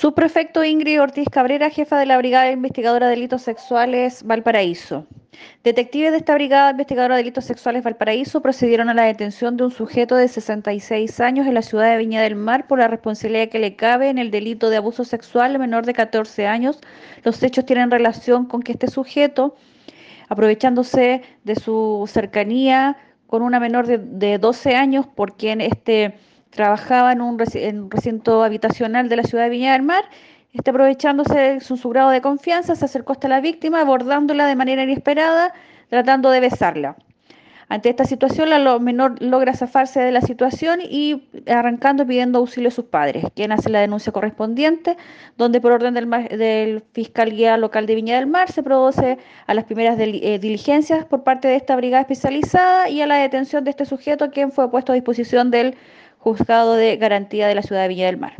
Subprefecto Ingrid Ortiz Cabrera, jefa de la Brigada Investigadora de Delitos Sexuales Valparaíso. Detectives de esta Brigada Investigadora de Delitos Sexuales Valparaíso procedieron a la detención de un sujeto de 66 años en la ciudad de Viña del Mar por la responsabilidad que le cabe en el delito de abuso sexual menor de 14 años. Los hechos tienen relación con que este sujeto, aprovechándose de su cercanía con una menor de, de 12 años, por quien este trabajaba en un, recinto habitacional de la ciudad de Viña del Mar, está aprovechándose de su, grado de confianza, se acercó hasta la víctima, abordándola de manera inesperada, tratando de besarla. Ante esta situación, la menor logra zafarse de la situación y arrancando pidiendo auxilio a sus padres, quien hace la denuncia correspondiente, donde por orden del, del Fiscalía Local de Viña del Mar se produce a las primeras eh, diligencias por parte de esta brigada especializada y a la detención de este sujeto, quien fue puesto a disposición del Juzgado de Garantía de la Ciudad de Villa del Mar.